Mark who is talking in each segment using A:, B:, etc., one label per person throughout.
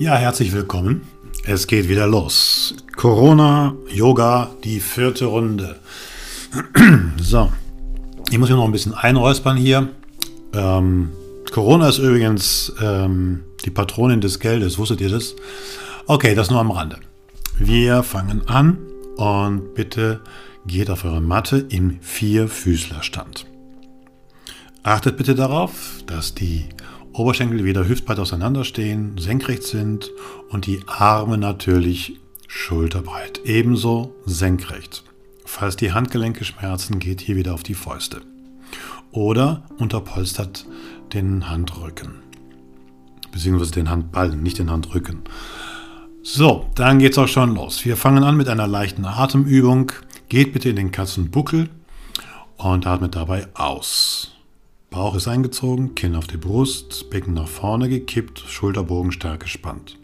A: Ja, herzlich willkommen. Es geht wieder los. Corona, Yoga, die vierte Runde. so, ich muss mich noch ein bisschen einräuspern hier. Ähm, Corona ist übrigens ähm, die Patronin des Geldes. Wusstet ihr das? Okay, das nur am Rande. Wir fangen an und bitte geht auf eure Matte im Vierfüßlerstand. Achtet bitte darauf, dass die Oberschenkel wieder hüftbreit auseinanderstehen, senkrecht sind und die Arme natürlich schulterbreit, ebenso senkrecht. Falls die Handgelenke schmerzen, geht hier wieder auf die Fäuste. Oder unterpolstert den Handrücken. Beziehungsweise den Handballen, nicht den Handrücken. So, dann geht's auch schon los. Wir fangen an mit einer leichten Atemübung. Geht bitte in den Katzenbuckel und atmet dabei aus. Bauch ist eingezogen, Kinn auf die Brust, Becken nach vorne gekippt, Schulterbogen stark gespannt.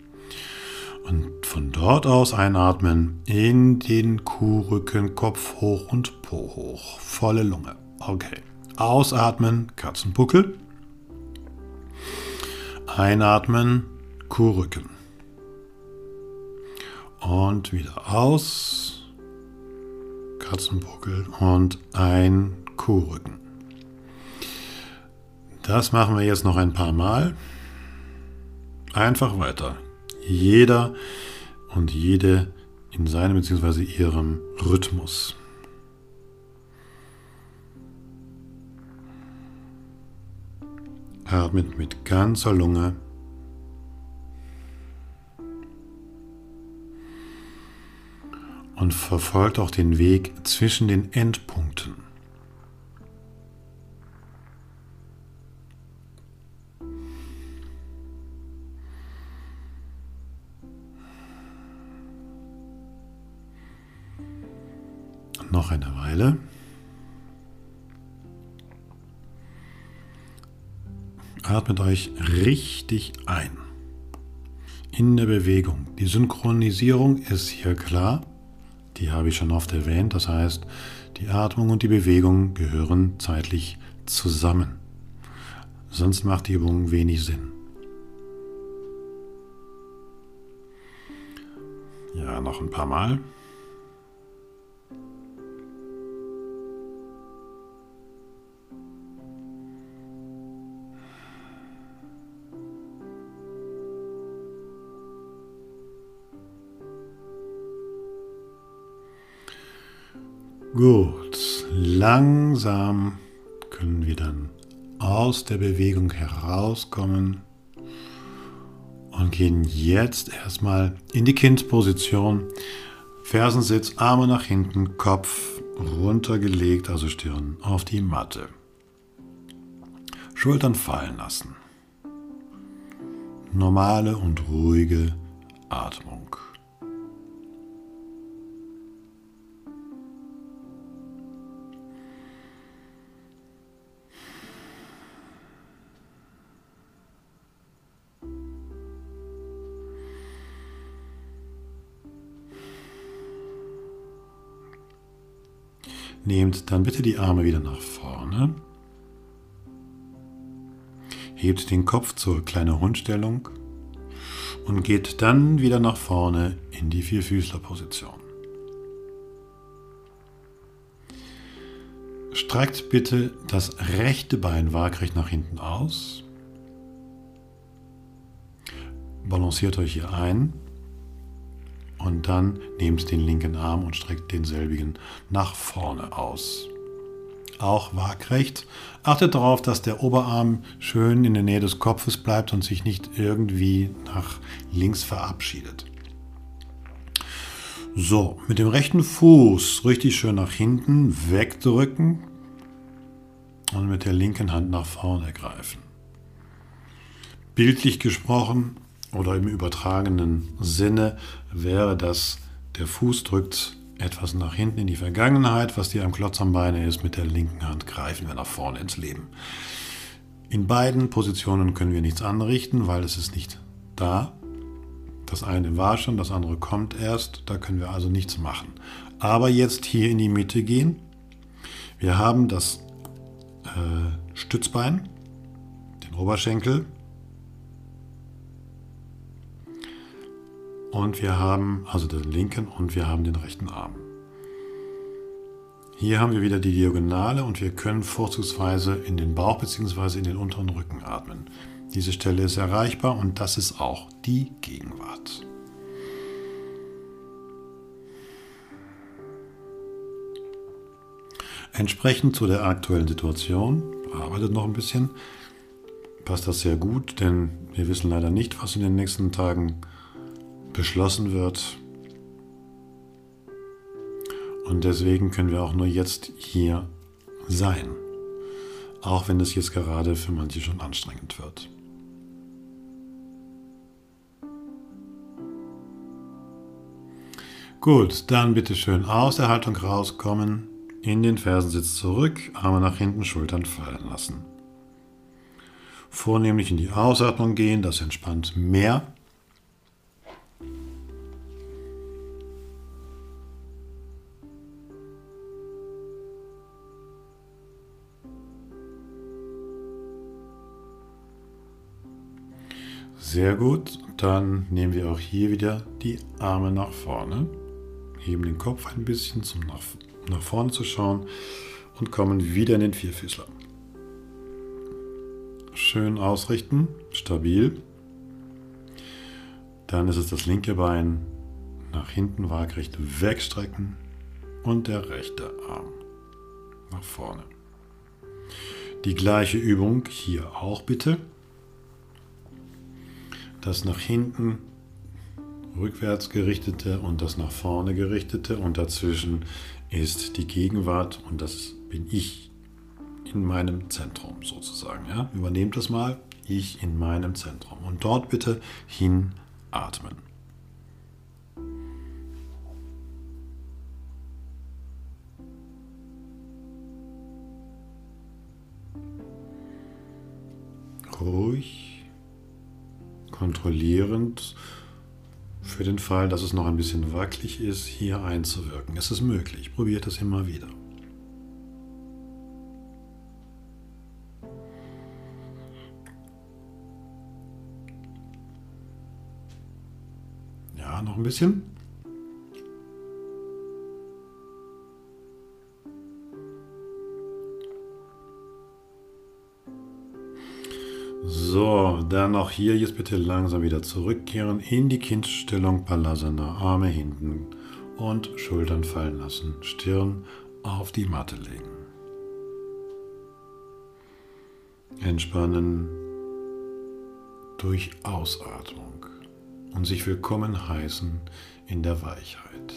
A: Und von dort aus einatmen in den Kuhrücken, Kopf hoch und Po hoch. Volle Lunge. Okay. Ausatmen, Katzenbuckel. Einatmen, Kuhrücken. Und wieder aus, Katzenbuckel und ein Kuhrücken. Das machen wir jetzt noch ein paar Mal. Einfach weiter. Jeder und jede in seinem bzw. ihrem Rhythmus. Atmet mit ganzer Lunge. Und verfolgt auch den Weg zwischen den Endpunkten. Noch eine Weile. Atmet euch richtig ein. In der Bewegung. Die Synchronisierung ist hier klar. Die habe ich schon oft erwähnt. Das heißt, die Atmung und die Bewegung gehören zeitlich zusammen. Sonst macht die Übung wenig Sinn. Ja, noch ein paar Mal. Gut, langsam können wir dann aus der Bewegung herauskommen und gehen jetzt erstmal in die Kindposition. Fersensitz, Arme nach hinten, Kopf runtergelegt, also Stirn auf die Matte. Schultern fallen lassen. Normale und ruhige Atmung. Nehmt dann bitte die Arme wieder nach vorne. Hebt den Kopf zur kleinen Hundstellung und geht dann wieder nach vorne in die Vierfüßlerposition. Streckt bitte das rechte Bein waagrecht nach hinten aus. Balanciert euch hier ein und dann nehmt den linken Arm und streckt denselbigen nach vorne aus. Auch waagrecht. Achtet darauf, dass der Oberarm schön in der Nähe des Kopfes bleibt und sich nicht irgendwie nach links verabschiedet. So, mit dem rechten Fuß richtig schön nach hinten wegdrücken und mit der linken Hand nach vorne greifen. Bildlich gesprochen, oder im übertragenen Sinne wäre das, der Fuß drückt etwas nach hinten in die Vergangenheit, was dir am Klotz am Beine ist, mit der linken Hand greifen wir nach vorne ins Leben. In beiden Positionen können wir nichts anrichten, weil es ist nicht da. Das eine war schon, das andere kommt erst, da können wir also nichts machen. Aber jetzt hier in die Mitte gehen. Wir haben das äh, Stützbein, den Oberschenkel, und wir haben, also den linken und wir haben den rechten Arm. Hier haben wir wieder die Diagonale und wir können vorzugsweise in den Bauch bzw. in den unteren Rücken atmen. Diese Stelle ist erreichbar und das ist auch die Gegenwart. Entsprechend zu der aktuellen Situation, arbeitet noch ein bisschen, passt das sehr gut, denn wir wissen leider nicht, was in den nächsten Tagen beschlossen wird. Und deswegen können wir auch nur jetzt hier sein. Auch wenn es jetzt gerade für manche schon anstrengend wird. Gut, dann bitte schön aus der Haltung rauskommen, in den Fersensitz zurück, Arme nach hinten, Schultern fallen lassen. Vornehmlich in die Ausatmung gehen, das entspannt mehr. Sehr gut, dann nehmen wir auch hier wieder die Arme nach vorne heben den Kopf ein bisschen, um nach, nach vorne zu schauen und kommen wieder in den Vierfüßler. Schön ausrichten, stabil. Dann ist es das linke Bein nach hinten waagrecht wegstrecken und der rechte Arm nach vorne. Die gleiche Übung hier auch bitte. Das nach hinten rückwärts gerichtete und das nach vorne gerichtete und dazwischen ist die Gegenwart und das bin ich in meinem Zentrum sozusagen. Ja? Übernehmt das mal, ich in meinem Zentrum und dort bitte hinatmen. Ruhig, kontrollierend für den Fall, dass es noch ein bisschen wackelig ist, hier einzuwirken. Es ist möglich. Probiert es immer wieder. Ja, noch ein bisschen. So, dann noch hier jetzt bitte langsam wieder zurückkehren in die Kindstellung Palasana. Arme hinten und Schultern fallen lassen. Stirn auf die Matte legen. Entspannen durch Ausatmung und sich willkommen heißen in der Weichheit.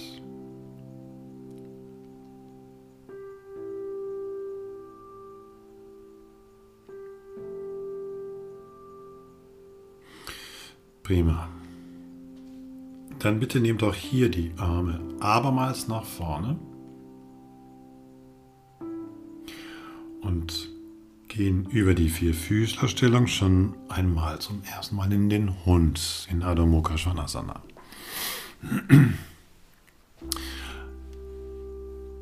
A: Prima. Dann bitte nehmt auch hier die Arme abermals nach vorne und gehen über die vier Füßlerstellung schon einmal zum ersten Mal in den Hund in Adho Mukha Svanasana.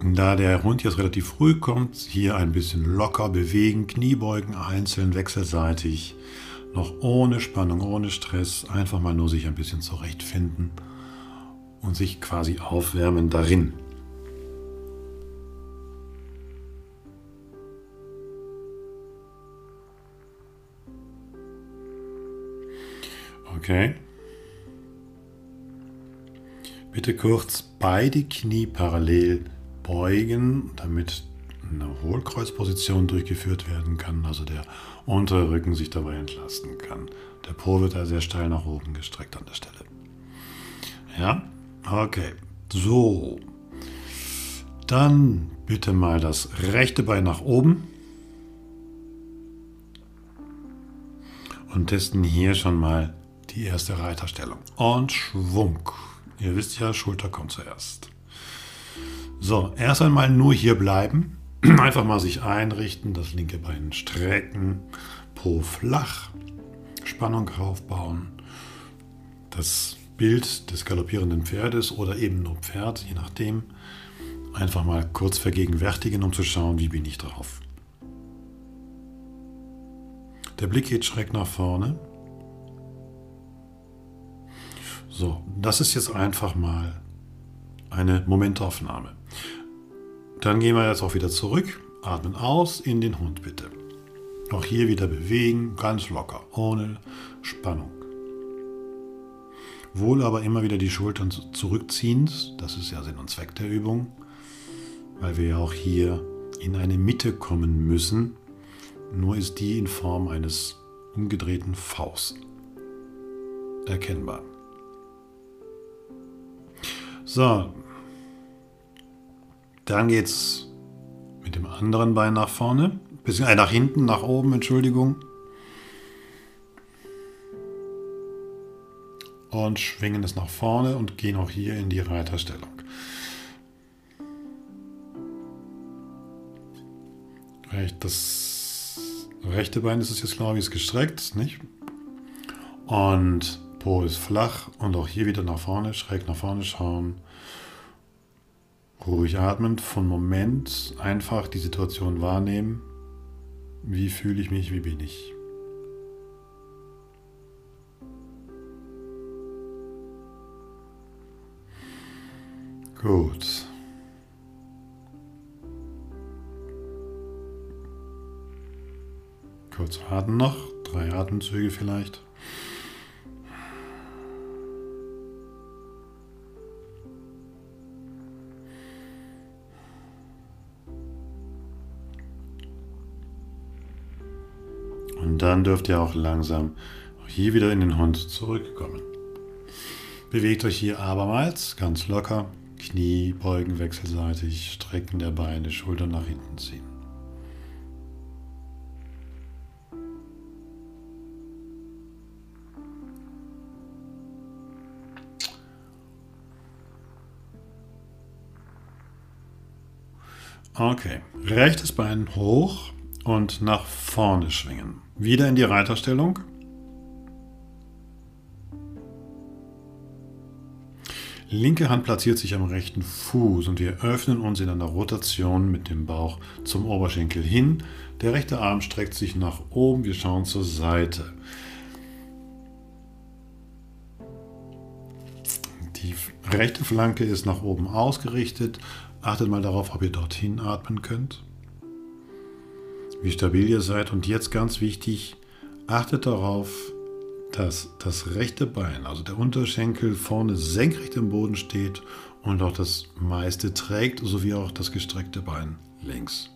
A: Da der Hund jetzt relativ früh kommt, hier ein bisschen locker bewegen, Kniebeugen einzeln wechselseitig noch ohne Spannung, ohne Stress, einfach mal nur sich ein bisschen zurechtfinden und sich quasi aufwärmen darin. Okay. Bitte kurz beide Knie parallel beugen, damit eine Hohlkreuzposition durchgeführt werden kann, also der untere Rücken sich dabei entlasten kann. Der Po wird da sehr steil nach oben gestreckt an der Stelle. Ja, okay. So. Dann bitte mal das rechte Bein nach oben. Und testen hier schon mal die erste Reiterstellung. Und Schwung. Ihr wisst ja, Schulter kommt zuerst. So, erst einmal nur hier bleiben. Einfach mal sich einrichten, das linke Bein strecken, Po flach, Spannung aufbauen. Das Bild des galoppierenden Pferdes oder eben nur Pferd, je nachdem, einfach mal kurz vergegenwärtigen, um zu schauen, wie bin ich drauf. Der Blick geht schräg nach vorne. So, das ist jetzt einfach mal eine Momentaufnahme. Dann gehen wir jetzt auch wieder zurück, atmen aus in den Hund bitte. Auch hier wieder bewegen, ganz locker, ohne Spannung. Wohl aber immer wieder die Schultern zurückziehend, das ist ja Sinn und Zweck der Übung, weil wir ja auch hier in eine Mitte kommen müssen. Nur ist die in Form eines umgedrehten Vs erkennbar. So, dann geht's mit dem anderen Bein nach vorne, bisschen äh, nach hinten, nach oben, Entschuldigung. Und schwingen es nach vorne und gehen auch hier in die Reiterstellung. Das rechte Bein ist es jetzt, glaube ich, ist gestreckt, nicht? Und Po ist flach und auch hier wieder nach vorne, schräg nach vorne schauen. Ruhig atmen, von Moment einfach die Situation wahrnehmen. Wie fühle ich mich, wie bin ich? Gut. Kurz atmen noch, drei Atemzüge vielleicht. Und dann dürft ihr auch langsam hier wieder in den Hund zurückkommen. Bewegt euch hier abermals ganz locker. Knie beugen wechselseitig, Strecken der Beine, Schultern nach hinten ziehen. Okay, rechtes Bein hoch und nach vorne schwingen. Wieder in die Reiterstellung. Linke Hand platziert sich am rechten Fuß und wir öffnen uns in einer Rotation mit dem Bauch zum Oberschenkel hin. Der rechte Arm streckt sich nach oben, wir schauen zur Seite. Die rechte Flanke ist nach oben ausgerichtet. Achtet mal darauf, ob ihr dorthin atmen könnt wie stabil ihr seid. Und jetzt ganz wichtig, achtet darauf, dass das rechte Bein, also der Unterschenkel vorne senkrecht im Boden steht und auch das meiste trägt, sowie auch das gestreckte Bein links.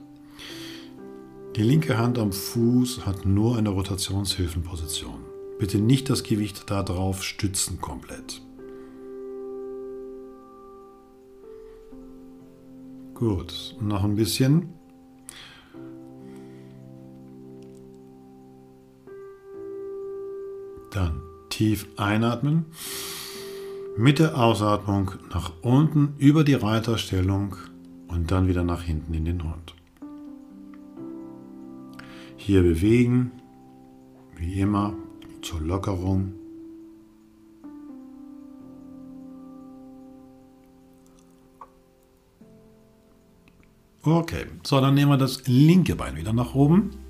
A: Die linke Hand am Fuß hat nur eine Rotationshilfenposition. Bitte nicht das Gewicht darauf stützen komplett. Gut, noch ein bisschen. Dann tief einatmen. Mit der Ausatmung nach unten über die Reiterstellung und dann wieder nach hinten in den Hund. Hier bewegen, wie immer, zur Lockerung. Okay, so dann nehmen wir das linke Bein wieder nach oben.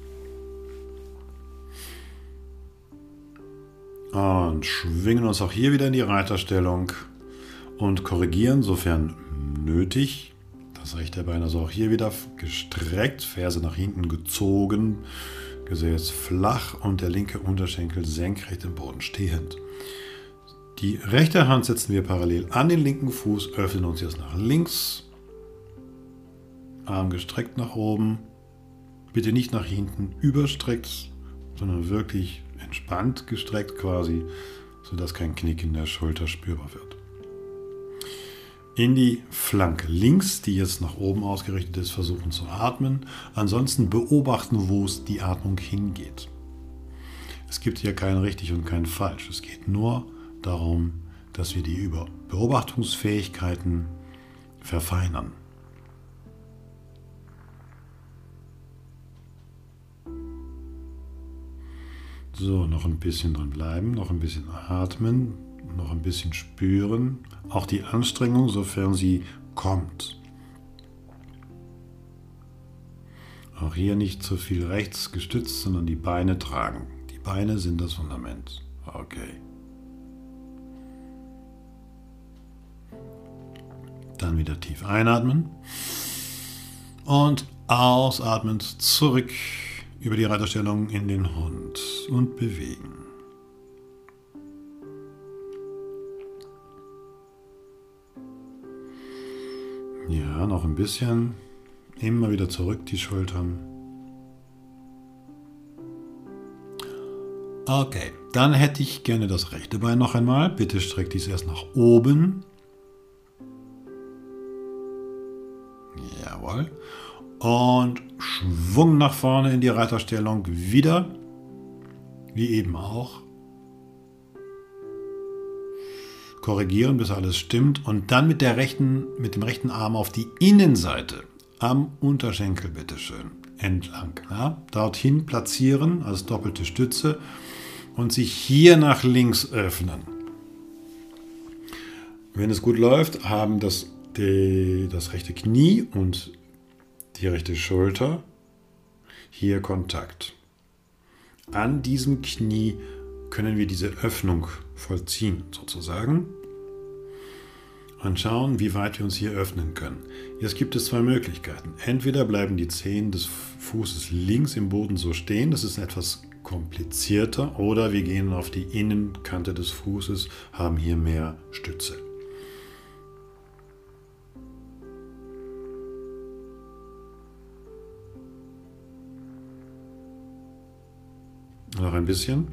A: Und schwingen uns auch hier wieder in die Reiterstellung und korrigieren, sofern nötig. Das rechte Bein also auch hier wieder gestreckt, Ferse nach hinten gezogen, Gesäß flach und der linke Unterschenkel senkrecht im Boden stehend. Die rechte Hand setzen wir parallel an den linken Fuß, öffnen uns jetzt nach links, Arm gestreckt nach oben, bitte nicht nach hinten überstreckt, sondern wirklich entspannt gestreckt quasi, sodass kein Knick in der Schulter spürbar wird. In die Flanke links, die jetzt nach oben ausgerichtet ist, versuchen zu atmen. Ansonsten beobachten, wo es die Atmung hingeht. Es gibt hier kein richtig und kein falsch. Es geht nur darum, dass wir die Beobachtungsfähigkeiten verfeinern. So, noch ein bisschen dran bleiben, noch ein bisschen atmen, noch ein bisschen spüren. Auch die Anstrengung, sofern sie kommt. Auch hier nicht zu viel rechts gestützt, sondern die Beine tragen. Die Beine sind das Fundament. Okay. Dann wieder tief einatmen. Und ausatmend zurück über die Reiterstellung in den Hund und bewegen. Ja, noch ein bisschen. Immer wieder zurück die Schultern. Okay, dann hätte ich gerne das rechte Bein noch einmal. Bitte streck dies erst nach oben. Jawohl. Und Schwung nach vorne in die Reiterstellung wieder. Wie eben auch. Korrigieren, bis alles stimmt. Und dann mit, der rechten, mit dem rechten Arm auf die Innenseite am Unterschenkel, bitteschön, entlang. Ja? Dorthin platzieren als doppelte Stütze und sich hier nach links öffnen. Wenn es gut läuft, haben das, die, das rechte Knie und die rechte Schulter hier Kontakt. An diesem Knie können wir diese Öffnung vollziehen, sozusagen und schauen, wie weit wir uns hier öffnen können. Jetzt gibt es zwei Möglichkeiten. Entweder bleiben die Zehen des Fußes links im Boden so stehen, das ist etwas komplizierter, oder wir gehen auf die Innenkante des Fußes, haben hier mehr Stütze. Noch ein bisschen.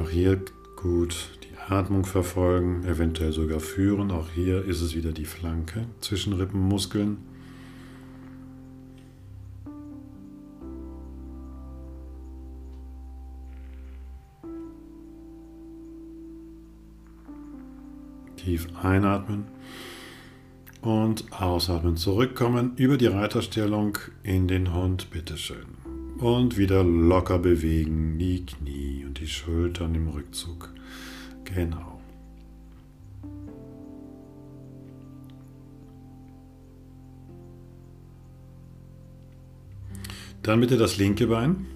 A: Auch hier Gut, die Atmung verfolgen, eventuell sogar führen. Auch hier ist es wieder die Flanke zwischen Rippenmuskeln. Tief einatmen und ausatmen. Zurückkommen über die Reiterstellung in den Hund, bitteschön. Und wieder locker bewegen, die Knie und die Schultern im Rückzug. Genau. Dann bitte das linke Bein.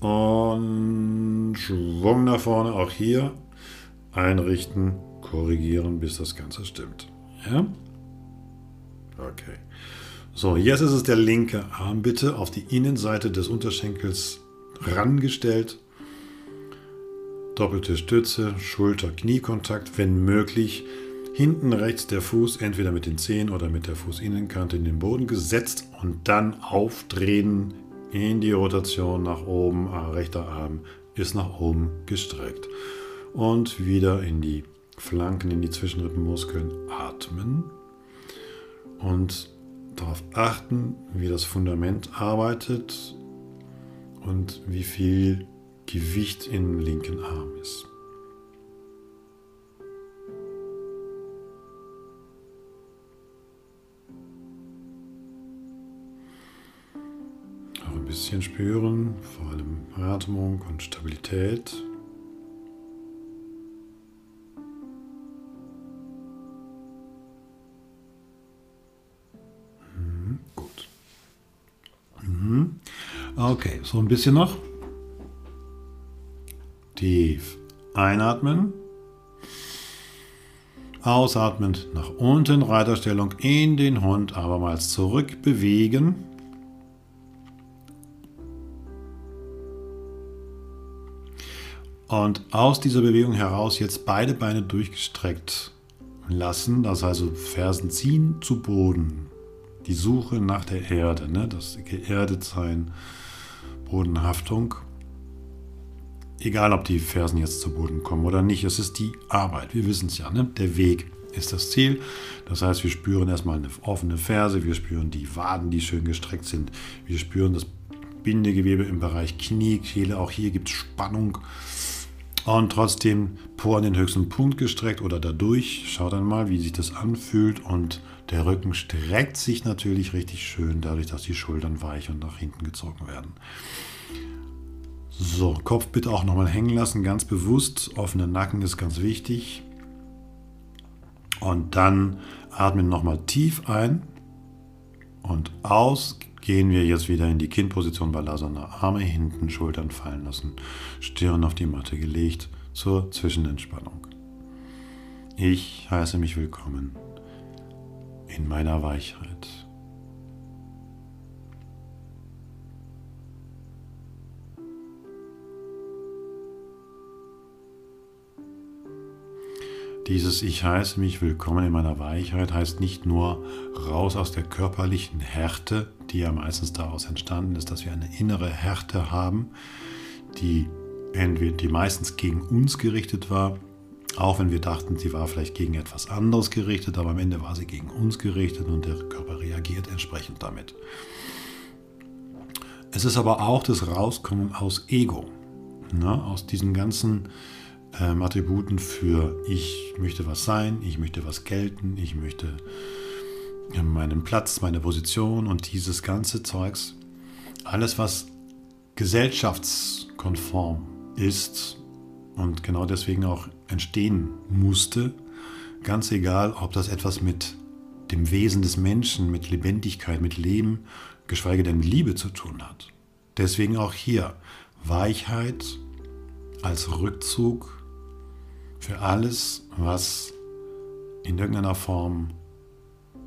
A: Und Schwung nach vorne, auch hier einrichten, korrigieren, bis das Ganze stimmt. Ja? Okay. So, jetzt ist es der linke Arm bitte auf die Innenseite des Unterschenkels rangestellt. Doppelte Stütze, Schulter-Kniekontakt, wenn möglich. Hinten rechts der Fuß entweder mit den Zehen oder mit der Fußinnenkante in den Boden gesetzt und dann aufdrehen in die Rotation nach oben. Ah, rechter Arm ist nach oben gestreckt. Und wieder in die Flanken, in die Zwischenrippenmuskeln atmen. Und darauf achten, wie das Fundament arbeitet und wie viel Gewicht im linken Arm ist. Auch ein bisschen spüren, vor allem Atmung und Stabilität. Okay, so ein bisschen noch. Tief einatmen. Ausatmend nach unten, Reiterstellung in den Hund, abermals zurück bewegen. Und aus dieser Bewegung heraus jetzt beide Beine durchgestreckt lassen, das heißt also Fersen ziehen zu Boden. Die Suche nach der Erde, ne? das Geerdetsein. Bodenhaftung. Egal, ob die Fersen jetzt zu Boden kommen oder nicht, es ist die Arbeit. Wir wissen es ja, ne? der Weg ist das Ziel. Das heißt, wir spüren erstmal eine offene Ferse, wir spüren die Waden, die schön gestreckt sind, wir spüren das Bindegewebe im Bereich Knie, Kehle. Auch hier gibt es Spannung. Und trotzdem Po an den höchsten Punkt gestreckt oder dadurch. Schaut dann mal, wie sich das anfühlt. Und der Rücken streckt sich natürlich richtig schön, dadurch, dass die Schultern weich und nach hinten gezogen werden. So, Kopf bitte auch nochmal hängen lassen, ganz bewusst. Offener Nacken ist ganz wichtig. Und dann atmen nochmal tief ein und aus gehen wir jetzt wieder in die Kindposition Balasana. Arme hinten, Schultern fallen lassen, Stirn auf die Matte gelegt, zur Zwischenentspannung. Ich heiße mich willkommen in meiner Weichheit. Dieses Ich heiße mich willkommen in meiner Weichheit heißt nicht nur raus aus der körperlichen Härte, die ja meistens daraus entstanden ist, dass wir eine innere Härte haben, die entweder die meistens gegen uns gerichtet war, auch wenn wir dachten, sie war vielleicht gegen etwas anderes gerichtet, aber am Ende war sie gegen uns gerichtet und der Körper reagiert entsprechend damit. Es ist aber auch das Rauskommen aus Ego, ne, aus diesen ganzen ähm, Attributen für ich möchte was sein, ich möchte was gelten, ich möchte meinen Platz, meine Position und dieses ganze Zeugs. Alles, was gesellschaftskonform ist und genau deswegen auch entstehen musste, ganz egal, ob das etwas mit dem Wesen des Menschen, mit Lebendigkeit, mit Leben, geschweige denn Liebe zu tun hat. Deswegen auch hier Weichheit als Rückzug für alles, was in irgendeiner Form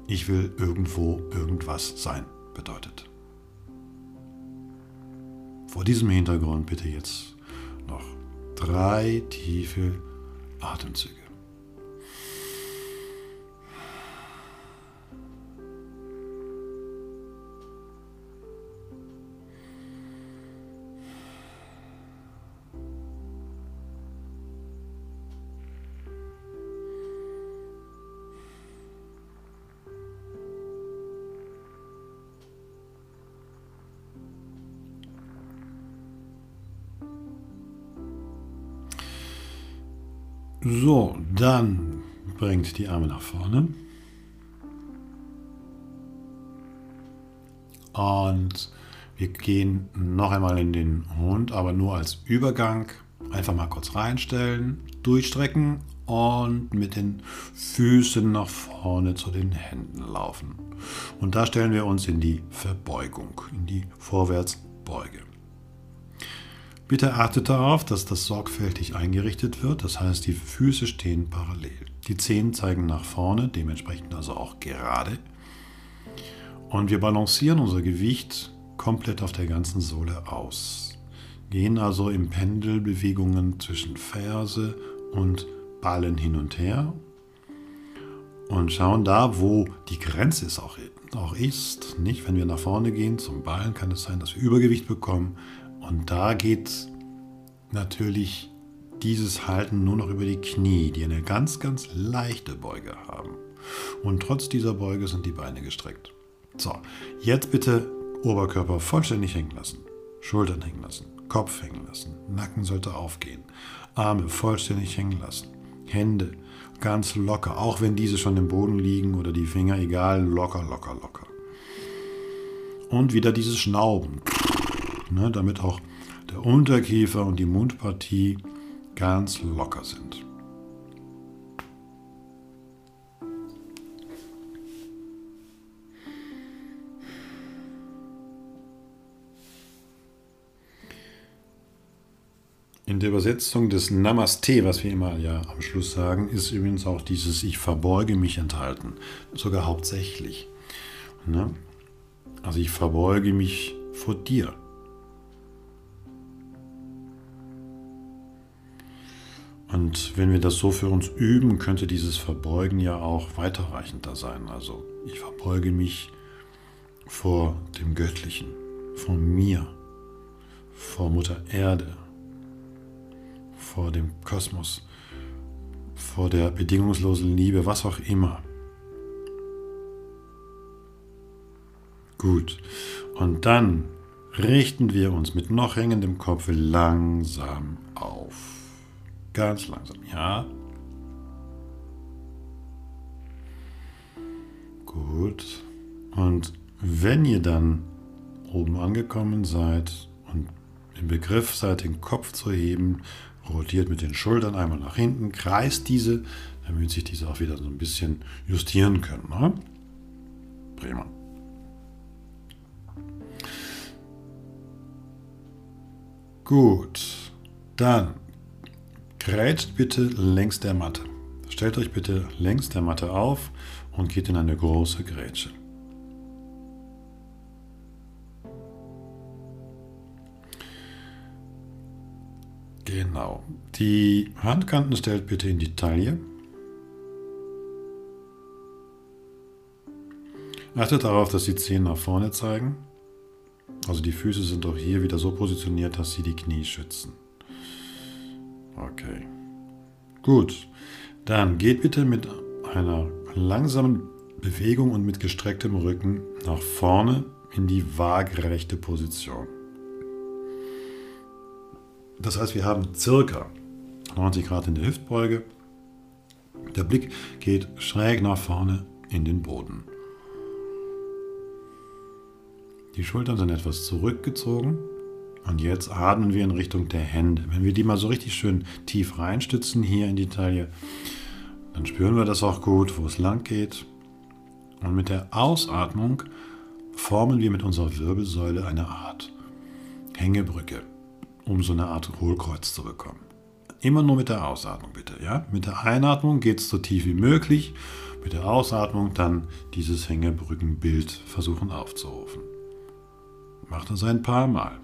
A: ich will irgendwo irgendwas sein bedeutet. Vor diesem Hintergrund bitte jetzt drei tiefe Atemzüge. So, dann bringt die Arme nach vorne. Und wir gehen noch einmal in den Hund, aber nur als Übergang. Einfach mal kurz reinstellen, durchstrecken und mit den Füßen nach vorne zu den Händen laufen. Und da stellen wir uns in die Verbeugung, in die Vorwärtsbeuge. Bitte achtet darauf, dass das sorgfältig eingerichtet wird, das heißt die Füße stehen parallel. Die Zehen zeigen nach vorne, dementsprechend also auch gerade. Und wir balancieren unser Gewicht komplett auf der ganzen Sohle aus. Gehen also in Pendelbewegungen zwischen Ferse und Ballen hin und her und schauen da, wo die Grenze ist auch, auch ist. Nicht, wenn wir nach vorne gehen zum Ballen, kann es sein, dass wir Übergewicht bekommen. Und da geht natürlich dieses Halten nur noch über die Knie, die eine ganz, ganz leichte Beuge haben. Und trotz dieser Beuge sind die Beine gestreckt. So, jetzt bitte Oberkörper vollständig hängen lassen, Schultern hängen lassen, Kopf hängen lassen, Nacken sollte aufgehen, Arme vollständig hängen lassen, Hände ganz locker, auch wenn diese schon im Boden liegen oder die Finger, egal, locker, locker, locker. Und wieder dieses Schnauben ne, damit auch der Unterkiefer und die Mundpartie ganz locker sind. In der Übersetzung des Namaste, was wir immer ja am Schluss sagen, ist übrigens auch dieses Ich verbeuge mich enthalten. Sogar hauptsächlich. Ne? Also ich verbeuge mich vor dir. Und wenn wir das so für uns üben, könnte dieses Verbeugen ja auch weiterreichender sein. Also ich verbeuge mich vor dem Göttlichen, vor mir, vor Mutter Erde, vor dem Kosmos, vor der bedingungslosen Liebe, was auch immer. Gut. Und dann richten wir uns mit noch hängendem Kopf langsam auf. Ganz langsam, ja. Gut. Und wenn ihr dann oben angekommen seid und im Begriff seid, den Kopf zu heben, rotiert mit den Schultern einmal nach hinten, kreist diese, damit sich diese auch wieder so ein bisschen justieren können. Ne? Prima. Gut, dann Grätscht bitte längs der Matte. Stellt euch bitte längs der Matte auf und geht in eine große Grätsche. Genau. Die Handkanten stellt bitte in die Taille. Achtet darauf, dass die Zehen nach vorne zeigen. Also die Füße sind auch hier wieder so positioniert, dass sie die Knie schützen. Okay. Gut. Dann geht bitte mit einer langsamen Bewegung und mit gestrecktem Rücken nach vorne in die waagerechte Position. Das heißt, wir haben circa 90 Grad in der Hüftbeuge. Der Blick geht schräg nach vorne in den Boden. Die Schultern sind etwas zurückgezogen und jetzt atmen wir in Richtung der Hände. Wenn wir die mal so richtig schön tief reinstützen hier in die Taille, dann spüren wir das auch gut, wo es lang geht. Und mit der Ausatmung formen wir mit unserer Wirbelsäule eine Art Hängebrücke, um so eine Art Hohlkreuz zu bekommen. Immer nur mit der Ausatmung bitte. Ja? Mit der Einatmung geht es so tief wie möglich. Mit der Ausatmung dann dieses Hängebrückenbild versuchen aufzurufen. Macht das ein paar Mal.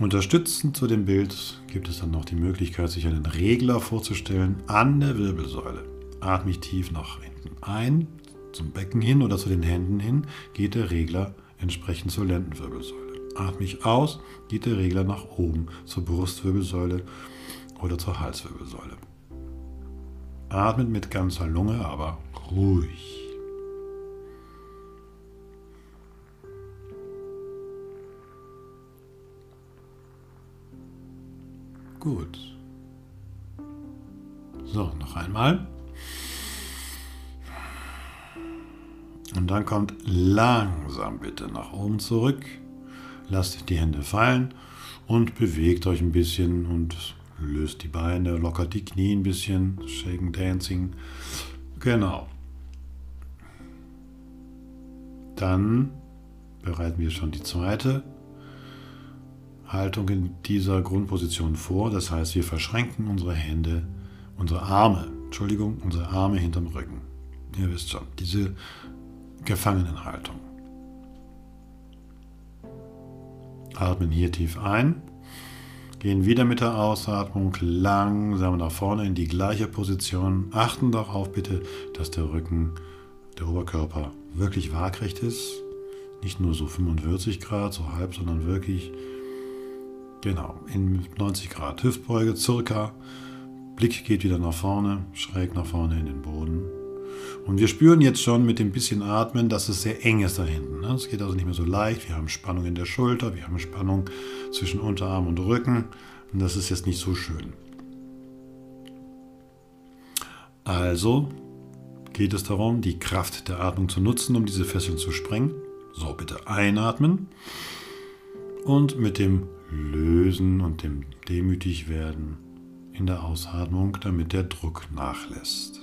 A: Unterstützend zu dem Bild gibt es dann noch die Möglichkeit, sich einen Regler vorzustellen an der Wirbelsäule. Atme ich tief nach hinten ein, zum Becken hin oder zu den Händen hin, geht der Regler entsprechend zur Lendenwirbelsäule. Atme ich aus, geht der Regler nach oben zur Brustwirbelsäule oder zur Halswirbelsäule. Atmet mit ganzer Lunge, aber ruhig. Gut. So, noch einmal. Und dann kommt langsam bitte nach oben zurück. Lasst die Hände fallen und bewegt euch ein bisschen und löst die Beine, lockert die Knie ein bisschen. Shaken Dancing. Genau. Dann bereiten wir schon die zweite Haltung in dieser Grundposition vor. Das heißt, wir verschränken unsere Hände, unsere Arme, Entschuldigung, unsere Arme hinterm Rücken. Ihr wisst schon, diese Gefangenenhaltung. Atmen hier tief ein, gehen wieder mit der Ausatmung langsam nach vorne in die gleiche Position. Achten darauf bitte, dass der Rücken, der Oberkörper wirklich waagrecht ist. Nicht nur so 45 Grad, so halb, sondern wirklich Genau, in 90 Grad Hüftbeuge circa. Blick geht wieder nach vorne, schräg nach vorne in den Boden. Und wir spüren jetzt schon mit dem bisschen Atmen, dass es sehr eng ist da hinten. Ne? Es geht also nicht mehr so leicht. Wir haben Spannung in der Schulter, wir haben Spannung zwischen Unterarm und Rücken. Und das ist jetzt nicht so schön. Also geht es darum, die Kraft der Atmung zu nutzen, um diese Fesseln zu sprengen. So, bitte einatmen. Und mit dem Lösen und dem Demütigwerden in der Ausatmung, damit der Druck nachlässt.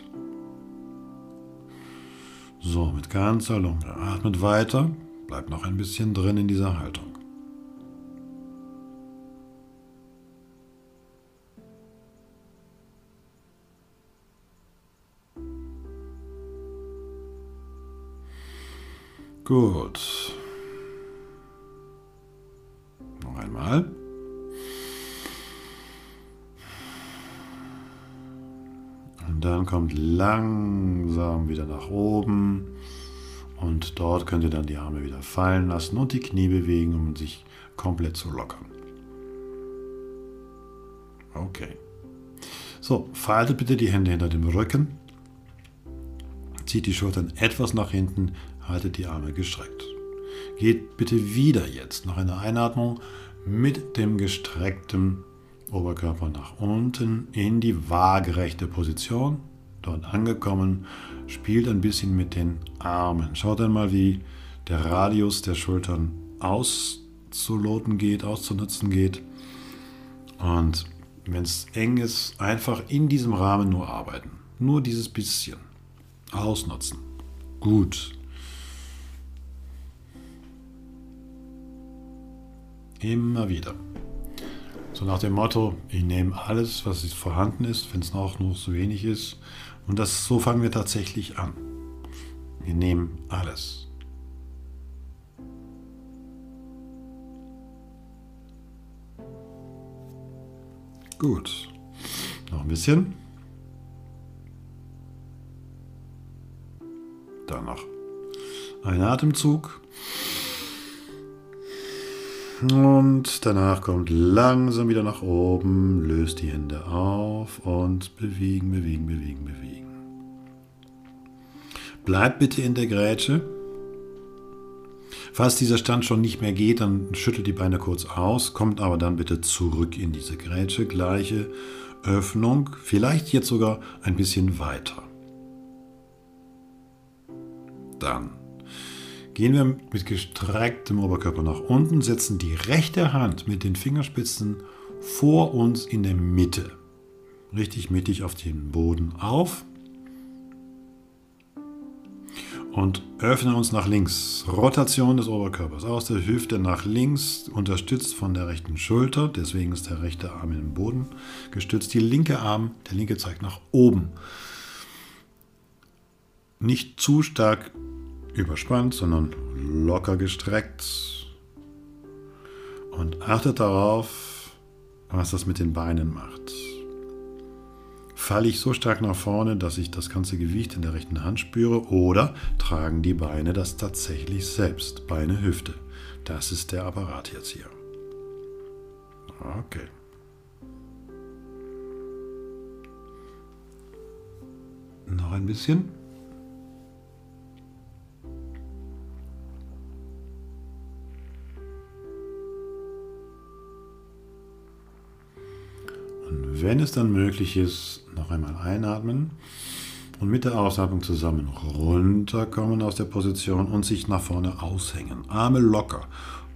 A: So, mit ganzer Lunge. Atmet weiter, bleibt noch ein bisschen drin in dieser Haltung. Gut. Einmal. Und dann kommt langsam wieder nach oben. Und dort könnt ihr dann die Arme wieder fallen lassen und die Knie bewegen, um sich komplett zu lockern. Okay. So, faltet bitte die Hände hinter dem Rücken. Zieht die Schultern etwas nach hinten, haltet die Arme gestreckt. Geht bitte wieder jetzt nach einer Einatmung mit dem gestreckten Oberkörper nach unten in die waagerechte Position. Dort angekommen, spielt ein bisschen mit den Armen. Schaut einmal, wie der Radius der Schultern auszuloten geht, auszunutzen geht. Und wenn es eng ist, einfach in diesem Rahmen nur arbeiten. Nur dieses bisschen. Ausnutzen. Gut. Immer wieder. So nach dem Motto, ich nehme alles, was vorhanden ist, wenn es noch nur so wenig ist. Und das, so fangen wir tatsächlich an. Wir nehmen alles. Gut. Noch ein bisschen. Danach ein Atemzug. Und danach kommt langsam wieder nach oben, löst die Hände auf und bewegen, bewegen, bewegen, bewegen. Bleibt bitte in der Grätsche. Falls dieser Stand schon nicht mehr geht, dann schüttelt die Beine kurz aus, kommt aber dann bitte zurück in diese Grätsche. Gleiche Öffnung, vielleicht jetzt sogar ein bisschen weiter. Dann Gehen wir mit gestrecktem Oberkörper nach unten, setzen die rechte Hand mit den Fingerspitzen vor uns in der Mitte. Richtig mittig auf den Boden auf. Und öffnen uns nach links. Rotation des Oberkörpers aus der Hüfte nach links, unterstützt von der rechten Schulter. Deswegen ist der rechte Arm im Boden gestützt. Die linke Arm, der linke zeigt nach oben. Nicht zu stark überspannt, sondern locker gestreckt. Und achtet darauf, was das mit den Beinen macht. Falle ich so stark nach vorne, dass ich das ganze Gewicht in der rechten Hand spüre oder tragen die Beine das tatsächlich selbst? Beine, Hüfte. Das ist der Apparat jetzt hier. Okay. Noch ein bisschen. Wenn es dann möglich ist, noch einmal einatmen und mit der Ausatmung zusammen runterkommen aus der Position und sich nach vorne aushängen. Arme locker,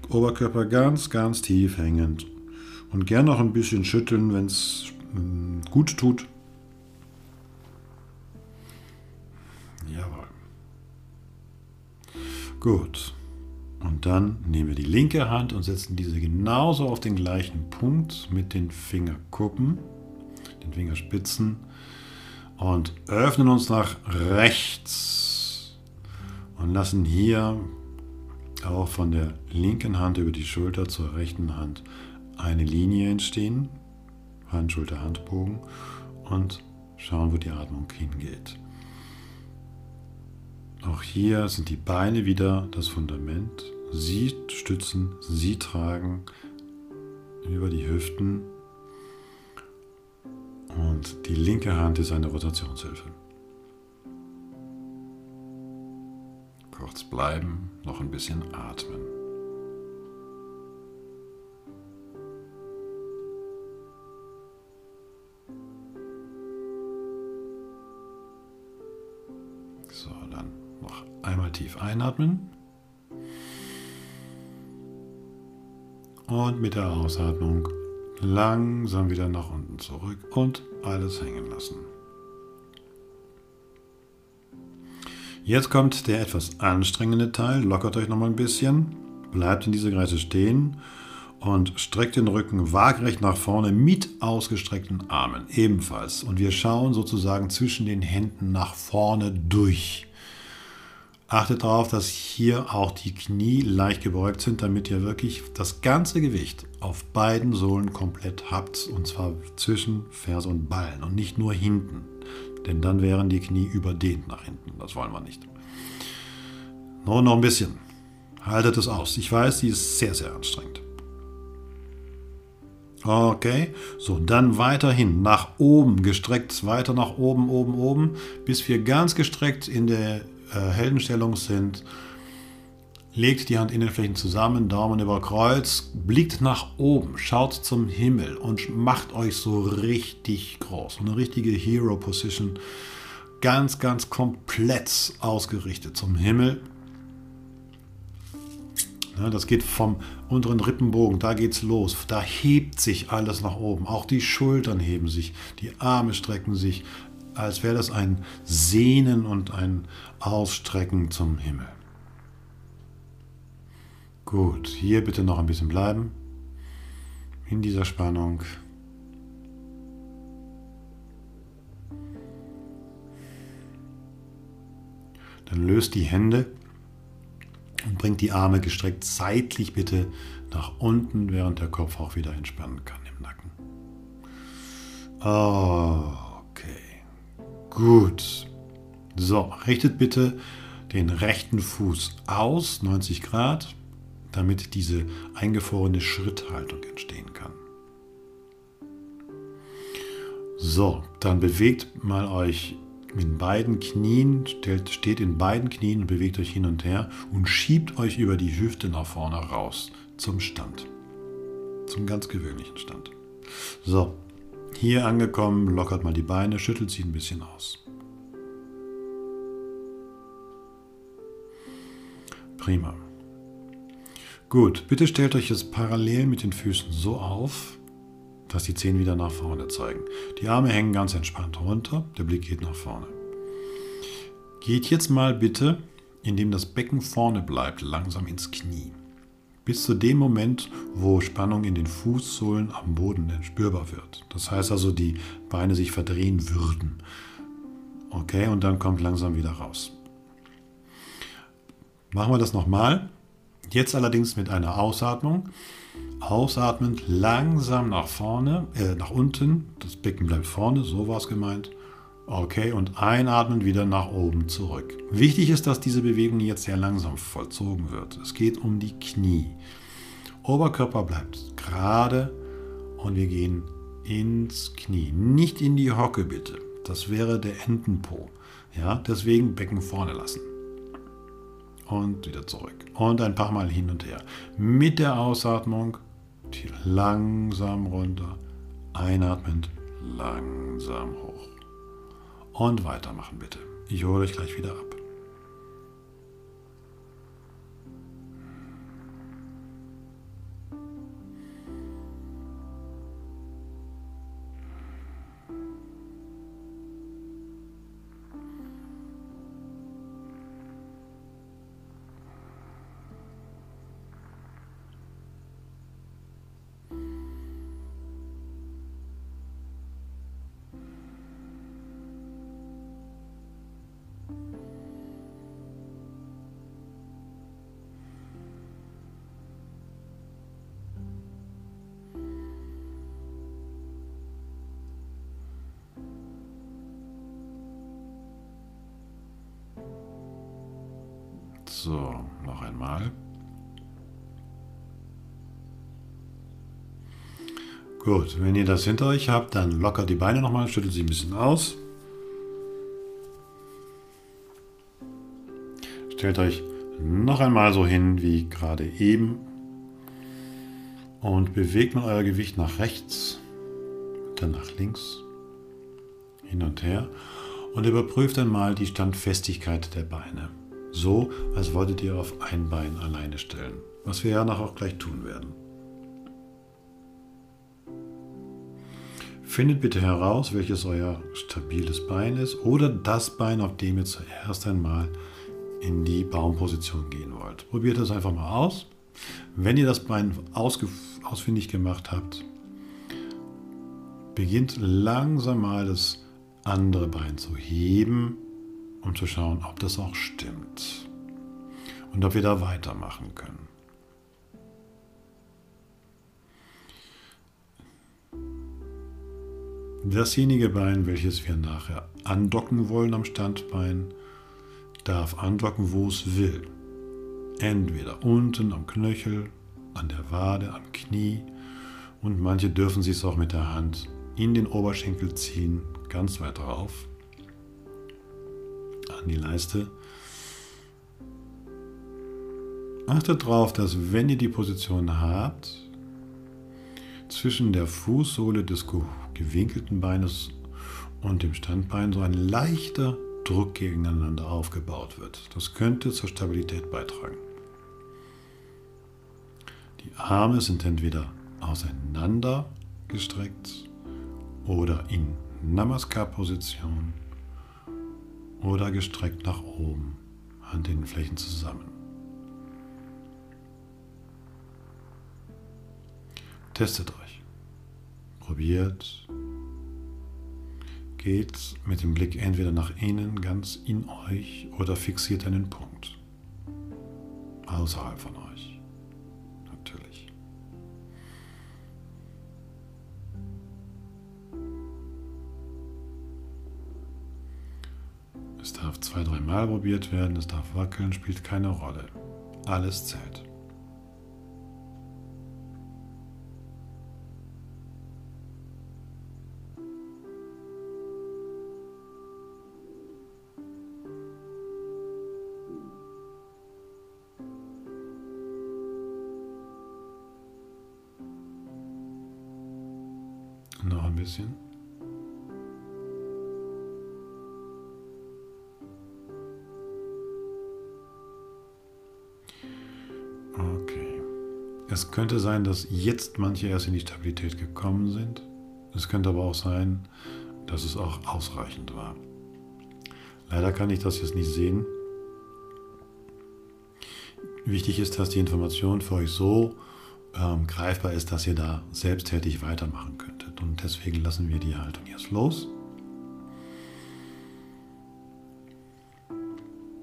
A: Oberkörper ganz, ganz tief hängend und gern noch ein bisschen schütteln, wenn es hm, gut tut. Jawohl. Gut. Und dann nehmen wir die linke Hand und setzen diese genauso auf den gleichen Punkt mit den Fingerkuppen, den Fingerspitzen und öffnen uns nach rechts und lassen hier auch von der linken Hand über die Schulter zur rechten Hand eine Linie entstehen. Hand, Schulter, Handbogen und schauen, wo die Atmung hingeht. Auch hier sind die Beine wieder das Fundament. Sie stützen, sie tragen über die Hüften und die linke Hand ist eine Rotationshilfe. Kurz bleiben, noch ein bisschen atmen. So, dann noch einmal tief einatmen. Und mit der Ausatmung langsam wieder nach unten zurück und alles hängen lassen. Jetzt kommt der etwas anstrengende Teil. Lockert euch nochmal ein bisschen. Bleibt in dieser Kreise stehen und streckt den Rücken waagrecht nach vorne mit ausgestreckten Armen ebenfalls. Und wir schauen sozusagen zwischen den Händen nach vorne durch. Achtet darauf, dass hier auch die Knie leicht gebeugt sind, damit ihr wirklich das ganze Gewicht auf beiden Sohlen komplett habt. Und zwar zwischen Ferse und Ballen und nicht nur hinten. Denn dann wären die Knie überdehnt nach hinten. Das wollen wir nicht. Nur noch ein bisschen. Haltet es aus. Ich weiß, die ist sehr, sehr anstrengend. Okay, so dann weiterhin nach oben gestreckt, weiter nach oben, oben, oben, bis wir ganz gestreckt in der äh, Heldenstellung sind. Legt die Handinnenflächen zusammen, Daumen über Kreuz, blickt nach oben, schaut zum Himmel und macht euch so richtig groß. Eine richtige Hero Position. Ganz, ganz komplett ausgerichtet zum Himmel. Ja, das geht vom unteren Rippenbogen, da geht's los. Da hebt sich alles nach oben. Auch die Schultern heben sich, die Arme strecken sich, als wäre das ein Sehnen und ein Ausstrecken zum Himmel. Gut, hier bitte noch ein bisschen bleiben. in dieser Spannung. Dann löst die Hände und bringt die Arme gestreckt seitlich bitte nach unten, während der Kopf auch wieder entspannen kann im Nacken. Okay, gut. So, richtet bitte den rechten Fuß aus, 90 Grad, damit diese eingefrorene Schritthaltung entstehen kann. So, dann bewegt mal euch in beiden Knien, steht in beiden Knien und bewegt euch hin und her und schiebt euch über die Hüfte nach vorne raus zum Stand. Zum ganz gewöhnlichen Stand. So, hier angekommen, lockert mal die Beine, schüttelt sie ein bisschen aus. Prima. Gut, bitte stellt euch jetzt parallel mit den Füßen so auf, dass die Zehen wieder nach vorne zeigen. Die Arme hängen ganz entspannt runter, der Blick geht nach vorne. Geht jetzt mal bitte, indem das Becken vorne bleibt, langsam ins Knie. Bis zu dem Moment, wo Spannung in den Fußsohlen am Boden spürbar wird. Das heißt also, die Beine sich verdrehen würden. Okay, und dann kommt langsam wieder raus. Machen wir das nochmal. Jetzt allerdings mit einer Ausatmung. Ausatmend langsam nach vorne, äh, nach unten. Das Becken bleibt vorne, so war es gemeint. Okay, und einatmen wieder nach oben zurück. Wichtig ist, dass diese Bewegung jetzt sehr langsam vollzogen wird. Es geht um die Knie. Oberkörper bleibt gerade und wir gehen ins Knie. Nicht in die Hocke bitte. Das wäre der Entenpo. Ja, deswegen Becken vorne lassen. Und wieder zurück. Und ein paar Mal hin und her. Mit der Ausatmung langsam runter. Einatmend langsam hoch. Und weitermachen bitte. Ich hole euch gleich wieder ab. So, noch einmal. Gut, wenn ihr das hinter euch habt, dann lockert die Beine nochmal, schüttelt sie ein bisschen aus. Stellt euch noch einmal so hin wie gerade eben und bewegt mal euer Gewicht nach rechts, dann nach links, hin und her und überprüft einmal die Standfestigkeit der Beine. So, als wolltet ihr auf ein Bein alleine stellen, was wir ja noch auch gleich tun werden. Findet bitte heraus, welches euer stabiles Bein ist oder das Bein, auf dem ihr zuerst einmal in die Baumposition gehen wollt. Probiert das einfach mal aus. Wenn ihr das Bein ausfindig gemacht habt, beginnt langsam mal das andere Bein zu heben um zu schauen, ob das auch stimmt und ob wir da weitermachen können. Dasjenige Bein, welches wir nachher andocken wollen am Standbein, darf andocken, wo es will. Entweder unten am Knöchel, an der Wade, am Knie und manche dürfen sich es auch mit der Hand in den Oberschenkel ziehen, ganz weit rauf an die Leiste. Achtet darauf, dass wenn ihr die Position habt, zwischen der Fußsohle des gewinkelten Beines und dem Standbein so ein leichter Druck gegeneinander aufgebaut wird. Das könnte zur Stabilität beitragen. Die Arme sind entweder auseinander gestreckt oder in Namaskar-Position oder gestreckt nach oben, an den Flächen zusammen. Testet euch. probiert. Geht mit dem Blick entweder nach innen, ganz in euch, oder fixiert einen Punkt. Außerhalb von euch. Es darf zwei, dreimal probiert werden, es darf wackeln, spielt keine Rolle. Alles zählt. Noch ein bisschen. Es könnte sein, dass jetzt manche erst in die Stabilität gekommen sind. Es könnte aber auch sein, dass es auch ausreichend war. Leider kann ich das jetzt nicht sehen. Wichtig ist, dass die Information für euch so ähm, greifbar ist, dass ihr da selbsttätig weitermachen könntet. Und deswegen lassen wir die Haltung jetzt los.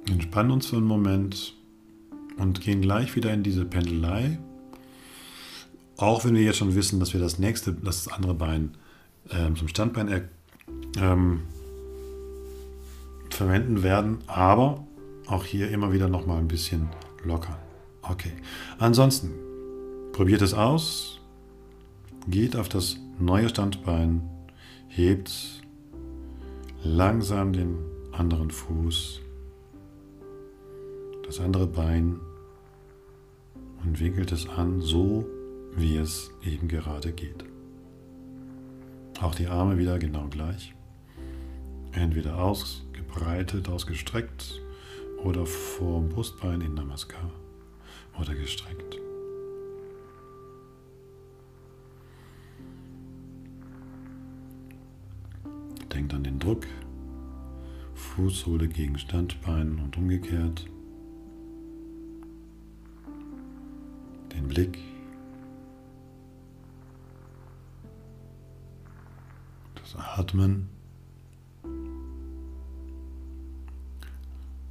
A: Entspannen uns für einen Moment und gehen gleich wieder in diese Pendelei. Auch wenn wir jetzt schon wissen, dass wir das nächste, das andere Bein ähm, zum Standbein er, ähm, verwenden werden, aber auch hier immer wieder noch mal ein bisschen lockern. Okay. Ansonsten probiert es aus, geht auf das neue Standbein, hebt langsam den anderen Fuß, das andere Bein und winkelt es an, so wie es eben gerade geht. Auch die Arme wieder genau gleich. Entweder ausgebreitet, ausgestreckt oder vorm Brustbein in Namaskar oder gestreckt. Denkt an den Druck, Fußsohle gegen Standbein und umgekehrt. Den Blick. Das Atmen.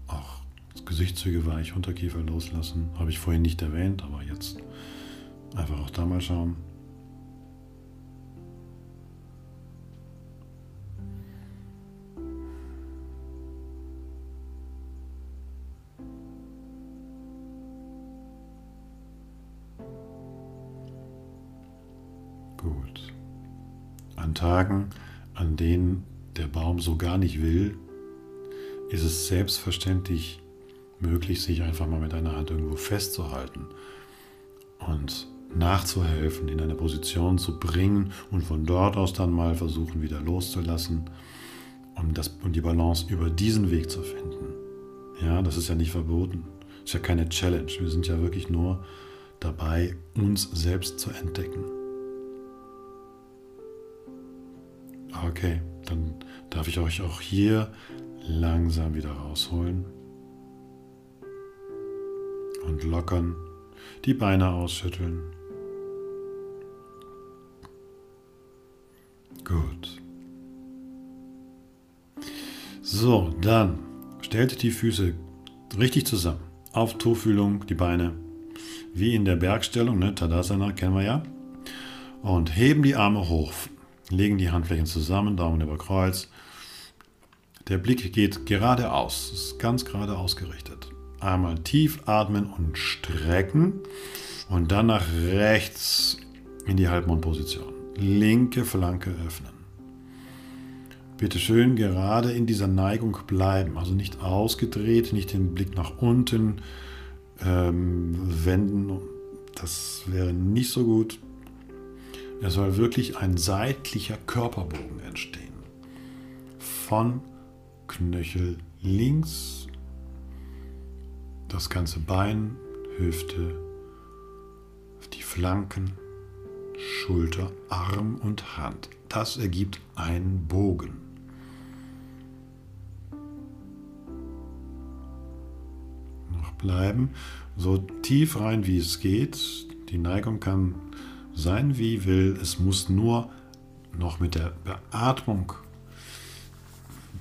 A: Auch Gesichtszüge weich, Unterkiefer loslassen. Habe ich vorhin nicht erwähnt, aber jetzt einfach auch da mal schauen. So gar nicht will, ist es selbstverständlich möglich, sich einfach mal mit einer Hand irgendwo festzuhalten und nachzuhelfen, in eine Position zu bringen und von dort aus dann mal versuchen, wieder loszulassen, um, das, um die Balance über diesen Weg zu finden. Ja, das ist ja nicht verboten. Das ist ja keine Challenge. Wir sind ja wirklich nur dabei, uns selbst zu entdecken. Okay, dann darf ich euch auch hier langsam wieder rausholen und lockern, die Beine ausschütteln. Gut. So, dann stellt die Füße richtig zusammen. Auf Tuchfühlung, die Beine, wie in der Bergstellung, ne? Tadasana kennen wir ja. Und heben die Arme hoch, legen die Handflächen zusammen, Daumen über Kreuz. Der Blick geht geradeaus, ist ganz gerade ausgerichtet. Einmal tief atmen und strecken und dann nach rechts in die Halbmondposition. Linke Flanke öffnen. Bitte schön gerade in dieser Neigung bleiben, also nicht ausgedreht, nicht den Blick nach unten ähm, wenden. Das wäre nicht so gut. Es soll wirklich ein seitlicher Körperbogen entstehen. Von Knöchel links, das ganze Bein, Hüfte, die Flanken, Schulter, Arm und Hand. Das ergibt einen Bogen. Noch bleiben, so tief rein wie es geht. Die Neigung kann sein wie will, es muss nur noch mit der Beatmung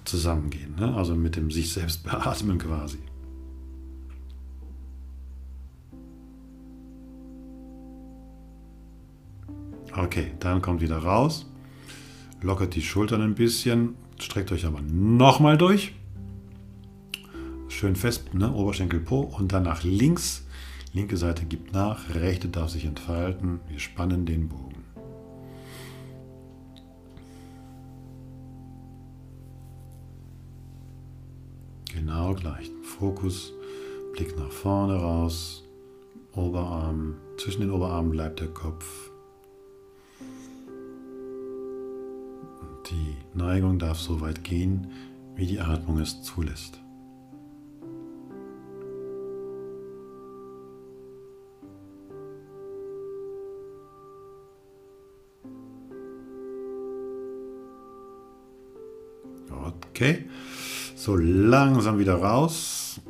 A: zusammengehen. Ne? Also mit dem sich selbst beatmen quasi. Okay, dann kommt wieder raus. Lockert die Schultern ein bisschen. Streckt euch aber nochmal durch. Schön fest, ne? Oberschenkel Po. Und dann nach links. Linke Seite gibt nach. Rechte darf sich entfalten. Wir spannen den Bogen. Genau gleich. Fokus, Blick nach vorne raus. Oberarm. Zwischen den Oberarmen bleibt der Kopf. Die Neigung darf so weit gehen, wie die Atmung es zulässt. Okay, so langsam wieder raus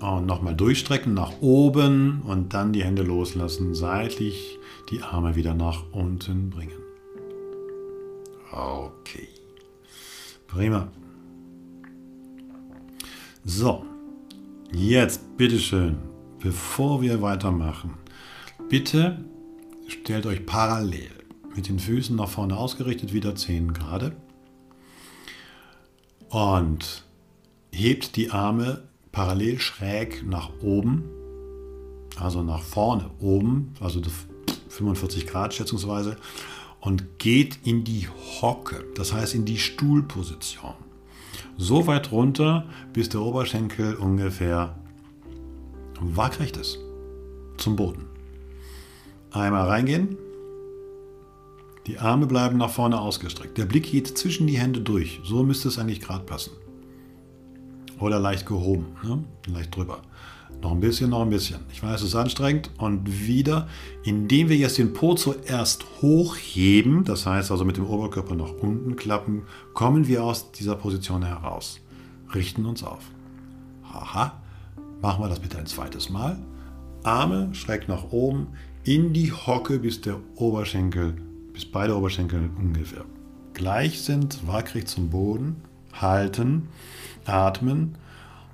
A: und nochmal durchstrecken nach oben und dann die Hände loslassen, seitlich die Arme wieder nach unten bringen. Okay. Prima. So, jetzt bitteschön, bevor wir weitermachen, bitte stellt euch parallel mit den Füßen nach vorne ausgerichtet, wieder 10 Grad. Und hebt die Arme parallel schräg nach oben, also nach vorne oben, also 45 Grad schätzungsweise und geht in die Hocke, das heißt in die Stuhlposition. So weit runter, bis der Oberschenkel ungefähr waagrecht ist zum Boden. Einmal reingehen, die Arme bleiben nach vorne ausgestreckt. Der Blick geht zwischen die Hände durch. So müsste es eigentlich gerade passen. Oder leicht gehoben, ne? leicht drüber. Noch ein bisschen, noch ein bisschen. Ich weiß, es ist anstrengend. Und wieder, indem wir jetzt den Po zuerst hochheben, das heißt also mit dem Oberkörper nach unten klappen, kommen wir aus dieser Position heraus. Richten uns auf. Haha. Machen wir das bitte ein zweites Mal. Arme schräg nach oben in die Hocke, bis der Oberschenkel, bis beide Oberschenkel ungefähr gleich sind, waagrecht zum Boden. Halten, atmen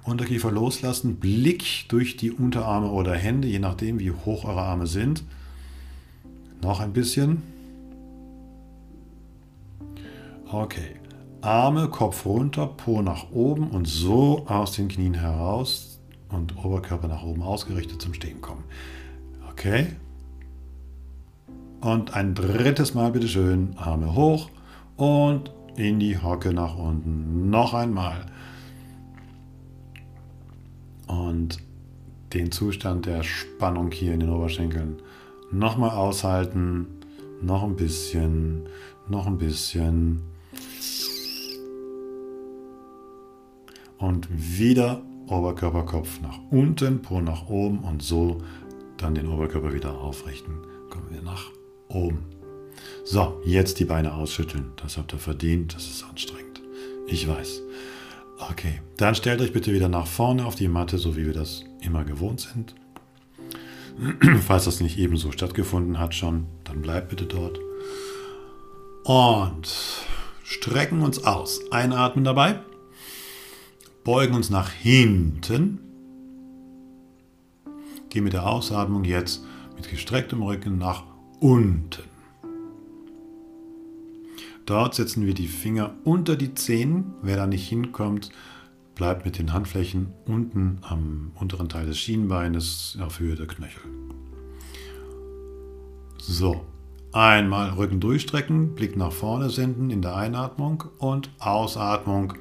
A: Unterkiefer loslassen, Blick durch die Unterarme oder Hände, je nachdem, wie hoch eure Arme sind. Noch ein bisschen. Okay. Arme, Kopf runter, Po nach oben und so aus den Knien heraus und Oberkörper nach oben ausgerichtet zum Stehen kommen. Okay. Und ein drittes Mal bitte schön Arme hoch und in die Hocke nach unten. Noch einmal und den Zustand der Spannung hier in den Oberschenkeln nochmal aushalten. Noch ein bisschen, noch ein bisschen. Und wieder Oberkörperkopf nach unten, Po nach oben und so dann den Oberkörper wieder aufrichten. Kommen wir nach oben. So, jetzt die Beine ausschütteln. Das habt ihr verdient. Das ist anstrengend. Ich weiß. Okay, dann stellt euch bitte wieder nach vorne auf die Matte, so wie wir das immer gewohnt sind. Falls das nicht ebenso stattgefunden hat schon, dann bleibt bitte dort. Und strecken uns aus. Einatmen dabei. Beugen uns nach hinten. Gehen mit der Ausatmung jetzt mit gestrecktem Rücken nach unten. Dort setzen wir die Finger unter die Zehen. Wer da nicht hinkommt, bleibt mit den Handflächen unten am unteren Teil des Schienbeines auf Höhe der Knöchel. So, einmal Rücken durchstrecken, Blick nach vorne senden in der Einatmung und Ausatmung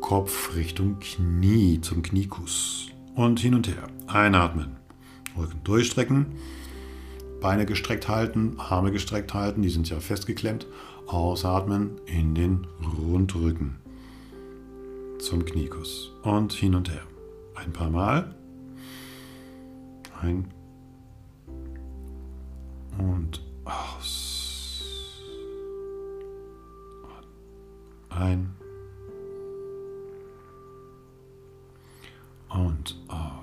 A: Kopf Richtung Knie zum Kniekuss. Und hin und her. Einatmen, Rücken durchstrecken, Beine gestreckt halten, Arme gestreckt halten, die sind ja festgeklemmt Ausatmen in den Rundrücken zum Kniekuss und hin und her. Ein paar Mal. Ein und aus. Ein und aus.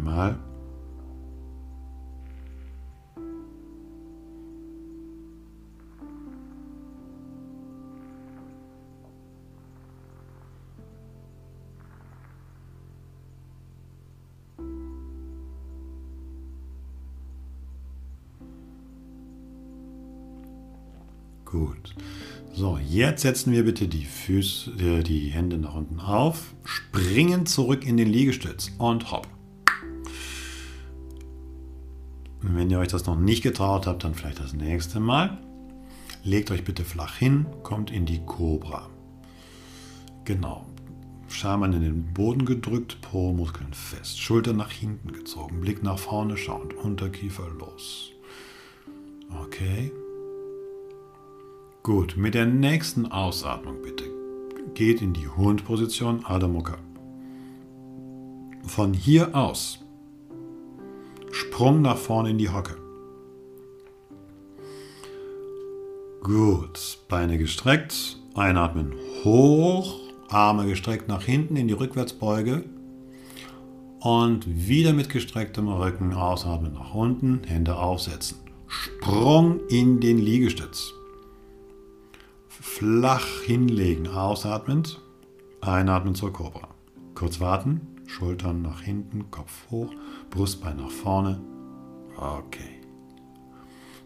A: einmal. Gut. So, jetzt setzen wir bitte die Füße, äh, die Hände nach unten auf, springen zurück in den Liegestütz und hopp. Wenn ihr euch das noch nicht getraut habt, dann vielleicht das nächste Mal. Legt euch bitte flach hin, kommt in die Cobra. Genau. Schambein in den Boden gedrückt, Po-Muskeln fest, Schulter nach hinten gezogen, Blick nach vorne schauend, Unterkiefer los. Okay. Gut, mit der nächsten Ausatmung bitte. Geht in die Hundposition Adho Mukha. Von hier aus Sprung nach vorne in die Hocke. Gut, Beine gestreckt, einatmen hoch, Arme gestreckt nach hinten in die Rückwärtsbeuge und wieder mit gestrecktem Rücken ausatmen nach unten, Hände aufsetzen. Sprung in den Liegestütz. Flach hinlegen, ausatmend, einatmen zur Cobra. Kurz warten, Schultern nach hinten, Kopf hoch, Brustbein nach vorne. Okay.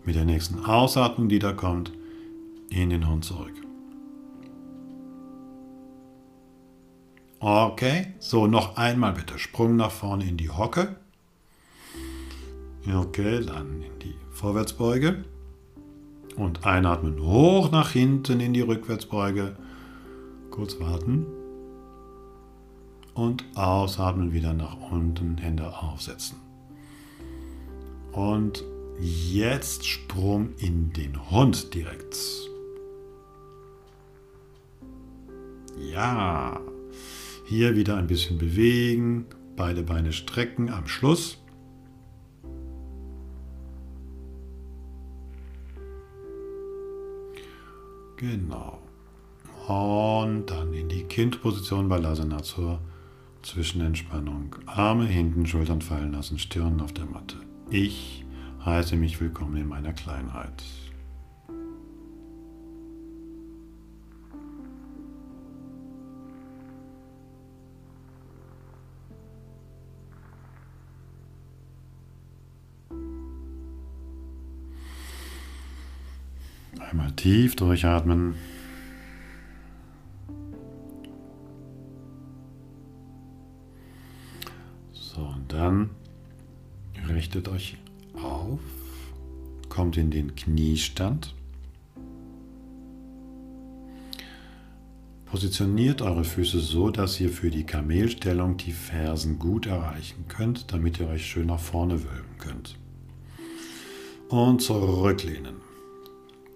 A: Mit der nächsten Ausatmung, die da kommt, in den Hund zurück. Okay, so noch einmal bitte. Sprung nach vorne in die Hocke. Okay, dann in die Vorwärtsbeuge. Und einatmen hoch nach hinten in die Rückwärtsbeuge. Kurz warten. Und ausatmen wieder nach unten, Hände aufsetzen. Und jetzt Sprung in den Hund direkt. Ja, hier wieder ein bisschen bewegen, beide Beine strecken am Schluss. Genau. Und dann in die Kindposition bei Lasana zur Zwischenentspannung. Arme hinten, Schultern fallen lassen, Stirn auf der Matte. Ich heiße mich willkommen in meiner Kleinheit. Einmal tief durchatmen. Richtet euch auf, kommt in den Kniestand. Positioniert eure Füße so, dass ihr für die Kamelstellung die Fersen gut erreichen könnt, damit ihr euch schön nach vorne wölben könnt. Und zurücklehnen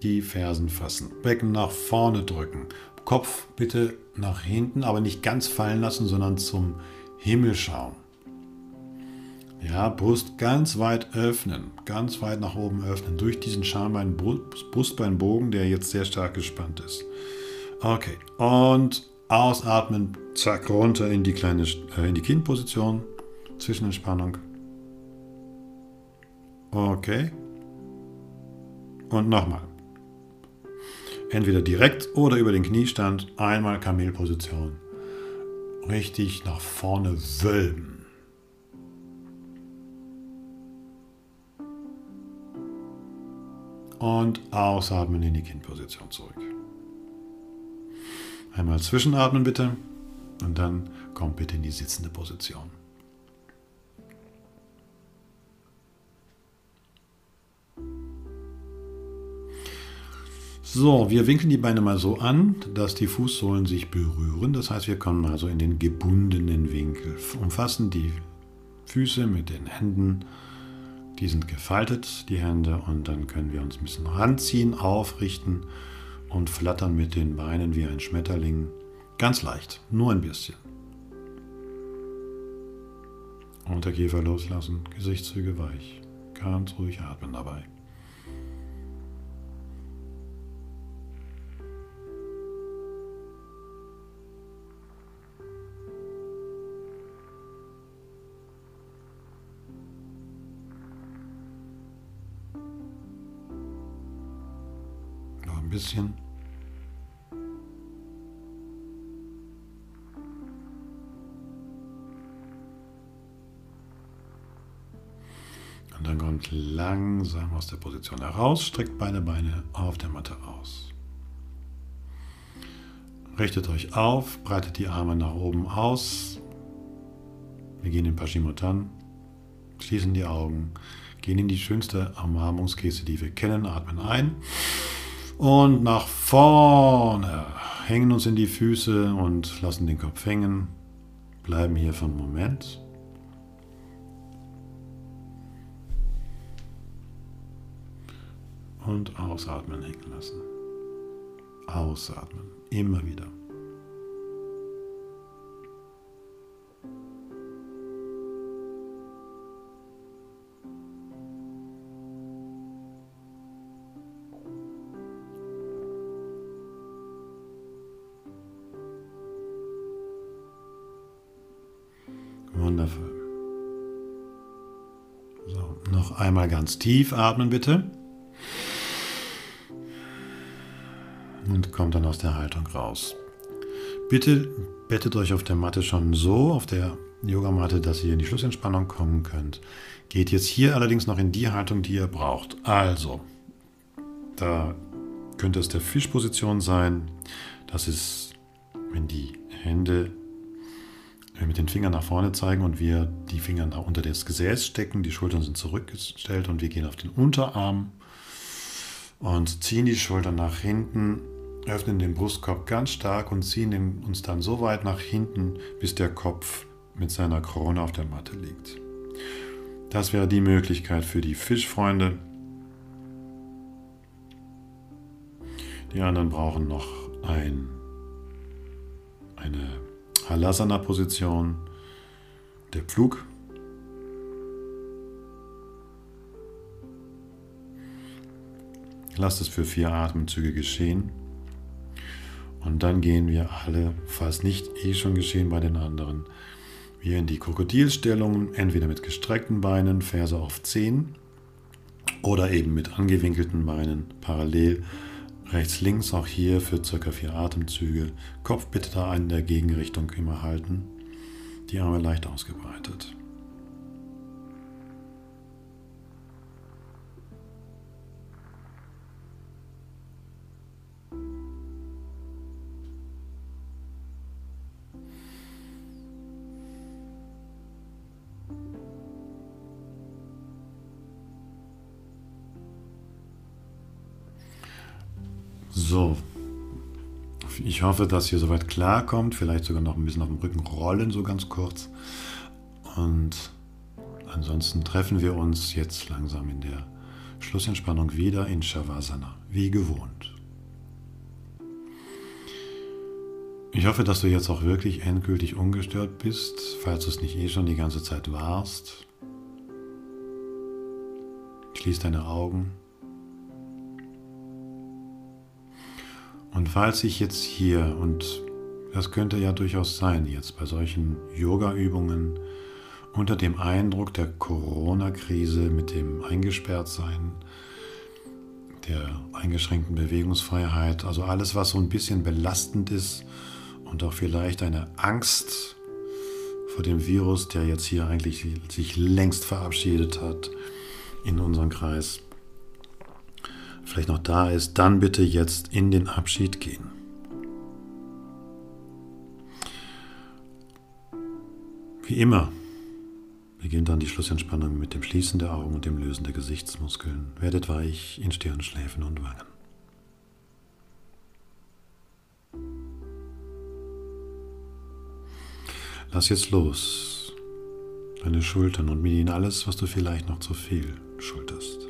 A: die Fersen fassen. Becken nach vorne drücken. Kopf bitte nach hinten, aber nicht ganz fallen lassen, sondern zum Himmel schauen. Ja, Brust ganz weit öffnen, ganz weit nach oben öffnen, durch diesen Schambein, Brustbeinbogen, der jetzt sehr stark gespannt ist. Okay, und ausatmen, zack, runter in die kleine, äh, in die Kindposition, Zwischenentspannung. Okay. Und nochmal. Entweder direkt oder über den Kniestand. Einmal Kamelposition. Richtig nach vorne wölben. Und ausatmen in die Kindposition zurück. Einmal zwischenatmen bitte. Und dann kommt bitte in die sitzende Position. So, wir winkeln die Beine mal so an, dass die Fußsohlen sich berühren. Das heißt, wir kommen also in den gebundenen Winkel. Umfassen die Füße mit den Händen. Die sind gefaltet, die Hände. Und dann können wir uns ein bisschen ranziehen, aufrichten und flattern mit den Beinen wie ein Schmetterling. Ganz leicht, nur ein bisschen. Unterkiefer loslassen, Gesichtszüge weich. Ganz ruhig atmen dabei. Bisschen. Und dann kommt langsam aus der Position heraus, streckt beide Beine auf der Matte aus. Richtet euch auf, breitet die Arme nach oben aus. Wir gehen in Paschimotan, schließen die Augen, gehen in die schönste Umarmungsgeste, die wir kennen, atmen ein und nach vorne, hängen uns in die Füße und lassen den Kopf hängen, bleiben hier für einen Moment. Und ausatmen hängen lassen. Ausatmen. Immer wieder. Einmal ganz tief atmen bitte. und kommt dann aus der Haltung raus. Bitte bettet euch auf der Matte schon so, auf der Yogamatte, dass ihr in die Schlussentspannung kommen könnt. Geht jetzt hier allerdings noch in die Haltung, die ihr braucht. Also, da könnte es der Fischposition sein. Das ist, wenn die Hände mit den Fingern nach vorne zeigen und wir die Finger unter das Gesäß stecken, die Schultern sind zurückgestellt und wir gehen auf den Unterarm und ziehen die Schultern nach hinten öffnen den Brustkorb ganz stark und ziehen uns dann so weit nach hinten, bis der Kopf mit seiner Krone auf der Matte liegt. Das wäre die Möglichkeit für die Fischfreunde. Die anderen brauchen noch ein, eine Halasana-Position, der Pflug. Lasst es für vier Atemzüge geschehen. Und dann gehen wir alle, falls nicht eh schon geschehen bei den anderen, wir in die Krokodilstellung, entweder mit gestreckten Beinen, Ferse auf Zehen, oder eben mit angewinkelten Beinen parallel rechts, links, auch hier für circa vier Atemzüge. Kopf bitte da in der Gegenrichtung immer halten, die Arme leicht ausgebreitet. Ich hoffe, dass ihr soweit klarkommt. Vielleicht sogar noch ein bisschen auf dem Rücken rollen, so ganz kurz. Und ansonsten treffen wir uns jetzt langsam in der Schlussentspannung wieder in Shavasana, wie gewohnt. Ich hoffe, dass du jetzt auch wirklich endgültig ungestört bist, falls du es nicht eh schon die ganze Zeit warst. Schließ deine Augen. Und falls ich jetzt hier, und das könnte ja durchaus sein, jetzt bei solchen Yoga-Übungen, unter dem Eindruck der Corona-Krise mit dem Eingesperrtsein, der eingeschränkten Bewegungsfreiheit, also alles, was so ein bisschen belastend ist und auch vielleicht eine Angst vor dem Virus, der jetzt hier eigentlich sich längst verabschiedet hat in unserem Kreis vielleicht noch da ist, dann bitte jetzt in den Abschied gehen. Wie immer beginnt dann die Schlussentspannung mit dem Schließen der Augen und dem Lösen der Gesichtsmuskeln. Werdet weich in Stirn, Schläfen und Wangen. Lass jetzt los deine Schultern und mit ihnen alles, was du vielleicht noch zu viel schulterst.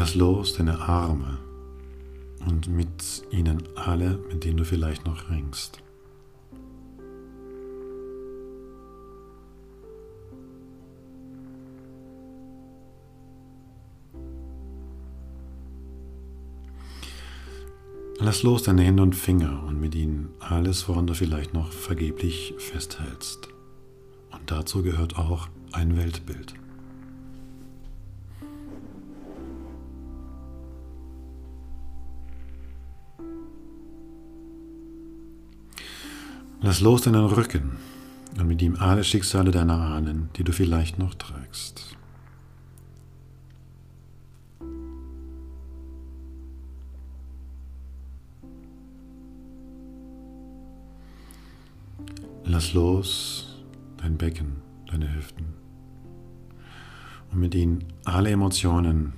A: Lass los deine Arme und mit ihnen alle, mit denen du vielleicht noch ringst. Lass los deine Hände und Finger und mit ihnen alles, woran du vielleicht noch vergeblich festhältst. Und dazu gehört auch ein Weltbild. Lass los deinen Rücken und mit ihm alle Schicksale deiner Ahnen, die du vielleicht noch trägst. Lass los dein Becken, deine Hüften und mit ihnen alle Emotionen,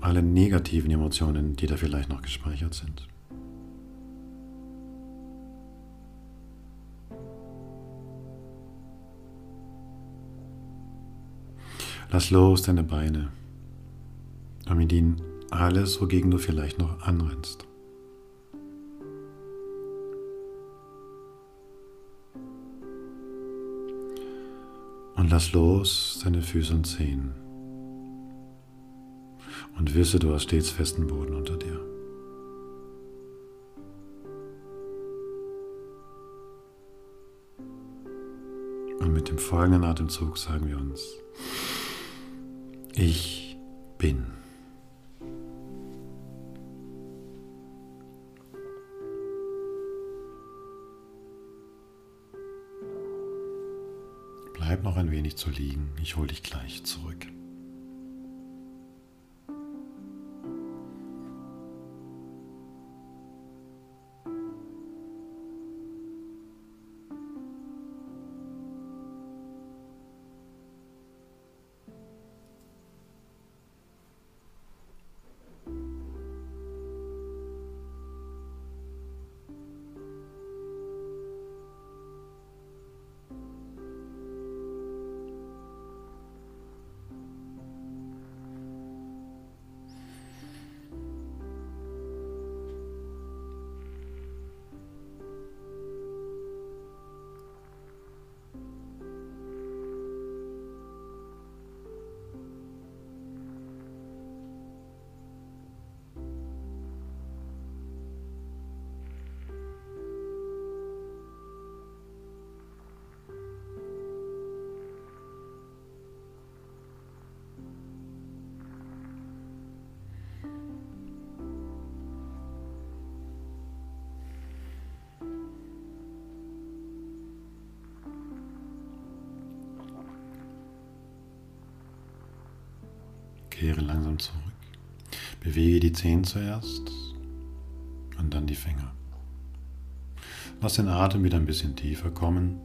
A: alle negativen Emotionen, die da vielleicht noch gespeichert sind. Lass los deine Beine und mit ihnen alles, wogegen du vielleicht noch anrennst. Und lass los deine Füße und Zehen. Und wisse, du hast stets festen Boden unter dir. Und mit dem folgenden Atemzug sagen wir uns, ich bin. Bleib noch ein wenig zu liegen. Ich hole dich gleich zurück. Kehre langsam zurück. Bewege die Zehen zuerst und dann die Finger. Lass den Atem wieder ein bisschen tiefer kommen.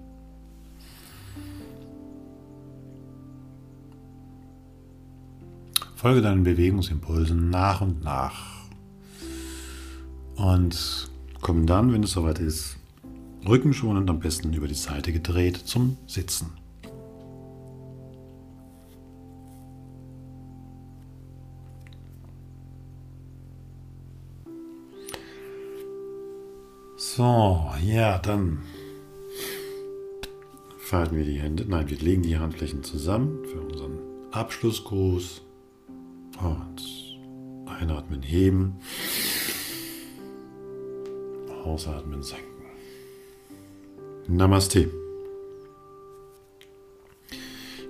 A: Folge deinen Bewegungsimpulsen nach und nach. Und komm dann, wenn es soweit ist, rückenschonend am besten über die Seite gedreht zum Sitzen. So, ja, dann falten wir die Hände. Nein, wir legen die Handflächen zusammen für unseren Abschlussgruß. Und einatmen, heben. Ausatmen, senken. Namaste.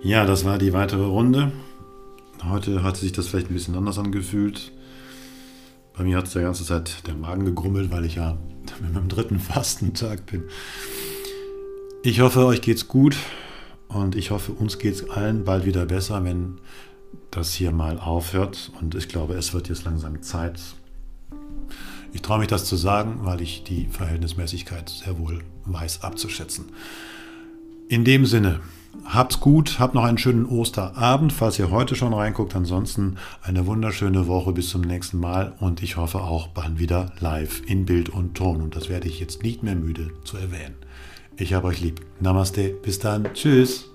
A: Ja, das war die weitere Runde. Heute hat sich das vielleicht ein bisschen anders angefühlt. Bei mir hat es die ganze Zeit der Magen gegrummelt, weil ich ja mit meinem dritten Fastentag bin. Ich hoffe, euch geht's gut und ich hoffe, uns geht's allen bald wieder besser, wenn das hier mal aufhört. Und ich glaube, es wird jetzt langsam Zeit. Ich traue mich das zu sagen, weil ich die Verhältnismäßigkeit sehr wohl weiß abzuschätzen. In dem Sinne, Habt's gut, habt noch einen schönen Osterabend, falls ihr heute schon reinguckt. Ansonsten eine wunderschöne Woche bis zum nächsten Mal und ich hoffe auch bald wieder live in Bild und Ton. Und das werde ich jetzt nicht mehr müde zu erwähnen. Ich habe euch lieb. Namaste, bis dann. Tschüss.